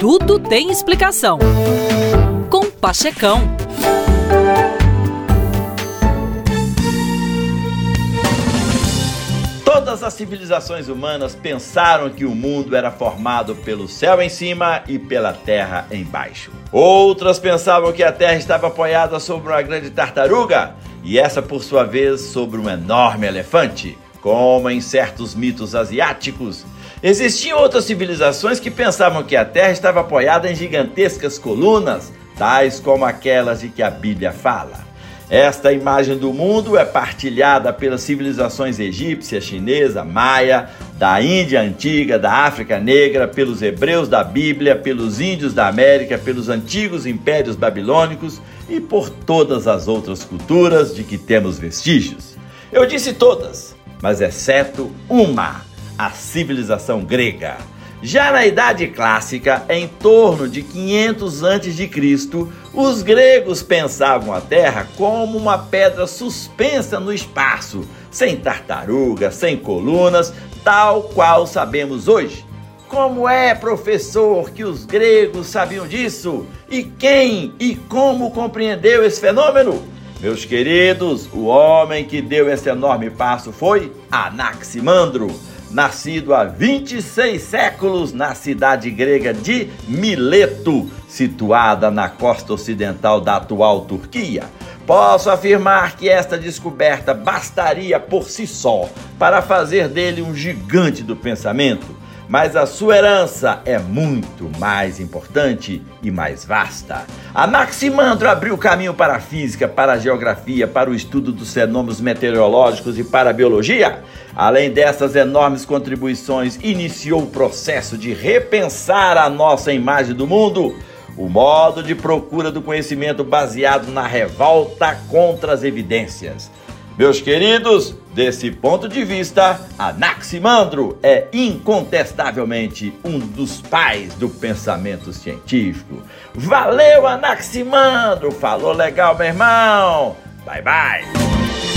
Tudo tem explicação. Com Pachecão. Todas as civilizações humanas pensaram que o mundo era formado pelo céu em cima e pela terra embaixo. Outras pensavam que a terra estava apoiada sobre uma grande tartaruga e essa, por sua vez, sobre um enorme elefante, como em certos mitos asiáticos. Existiam outras civilizações que pensavam que a terra estava apoiada em gigantescas colunas, tais como aquelas de que a Bíblia fala. Esta imagem do mundo é partilhada pelas civilizações egípcia, chinesa, maia, da Índia antiga, da África negra, pelos hebreus da Bíblia, pelos índios da América, pelos antigos impérios babilônicos e por todas as outras culturas de que temos vestígios. Eu disse todas, mas exceto uma, a civilização grega. Já na Idade Clássica, em torno de 500 a.C., os gregos pensavam a Terra como uma pedra suspensa no espaço, sem tartaruga, sem colunas, tal qual sabemos hoje. Como é, professor, que os gregos sabiam disso? E quem e como compreendeu esse fenômeno? Meus queridos, o homem que deu esse enorme passo foi Anaximandro nascido há 26 séculos na cidade grega de Mileto, situada na costa ocidental da atual Turquia. Posso afirmar que esta descoberta bastaria por si só para fazer dele um gigante do pensamento mas a sua herança é muito mais importante e mais vasta. Anaximandro abriu caminho para a física, para a geografia, para o estudo dos fenômenos meteorológicos e para a biologia. Além dessas enormes contribuições, iniciou o processo de repensar a nossa imagem do mundo o modo de procura do conhecimento baseado na revolta contra as evidências. Meus queridos, desse ponto de vista, Anaximandro é incontestavelmente um dos pais do pensamento científico. Valeu, Anaximandro! Falou legal, meu irmão! Bye, bye!